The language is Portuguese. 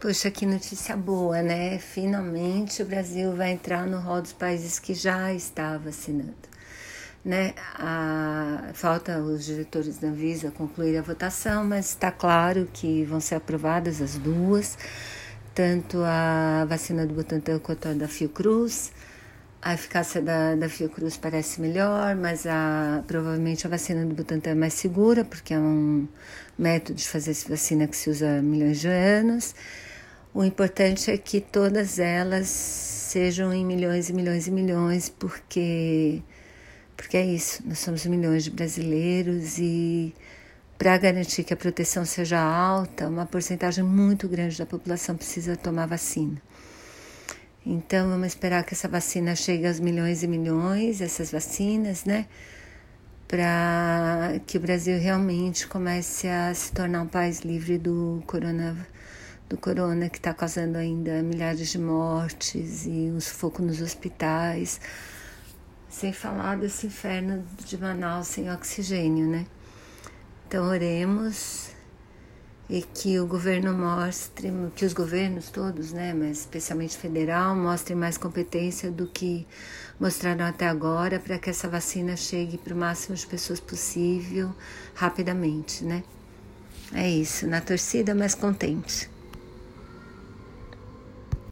Poxa, que notícia boa, né? Finalmente o Brasil vai entrar no rol dos países que já está vacinando. Né? A, falta os diretores da Anvisa concluir a votação, mas está claro que vão ser aprovadas as duas, tanto a vacina do Butantan quanto a da Fiocruz. A eficácia da, da Fiocruz parece melhor, mas a, provavelmente a vacina do Butantan é mais segura, porque é um método de fazer essa vacina que se usa há milhões de anos. O importante é que todas elas sejam em milhões e milhões e milhões, porque porque é isso, nós somos milhões de brasileiros e para garantir que a proteção seja alta, uma porcentagem muito grande da população precisa tomar vacina. Então vamos esperar que essa vacina chegue aos milhões e milhões, essas vacinas, né? Para que o Brasil realmente comece a se tornar um país livre do coronavírus do corona que está causando ainda milhares de mortes e um sufoco nos hospitais, sem falar desse inferno de Manaus sem oxigênio, né? Então oremos e que o governo mostre, que os governos todos, né, mas especialmente federal, mostrem mais competência do que mostraram até agora para que essa vacina chegue para o máximo de pessoas possível rapidamente, né? É isso, na torcida, mas contente.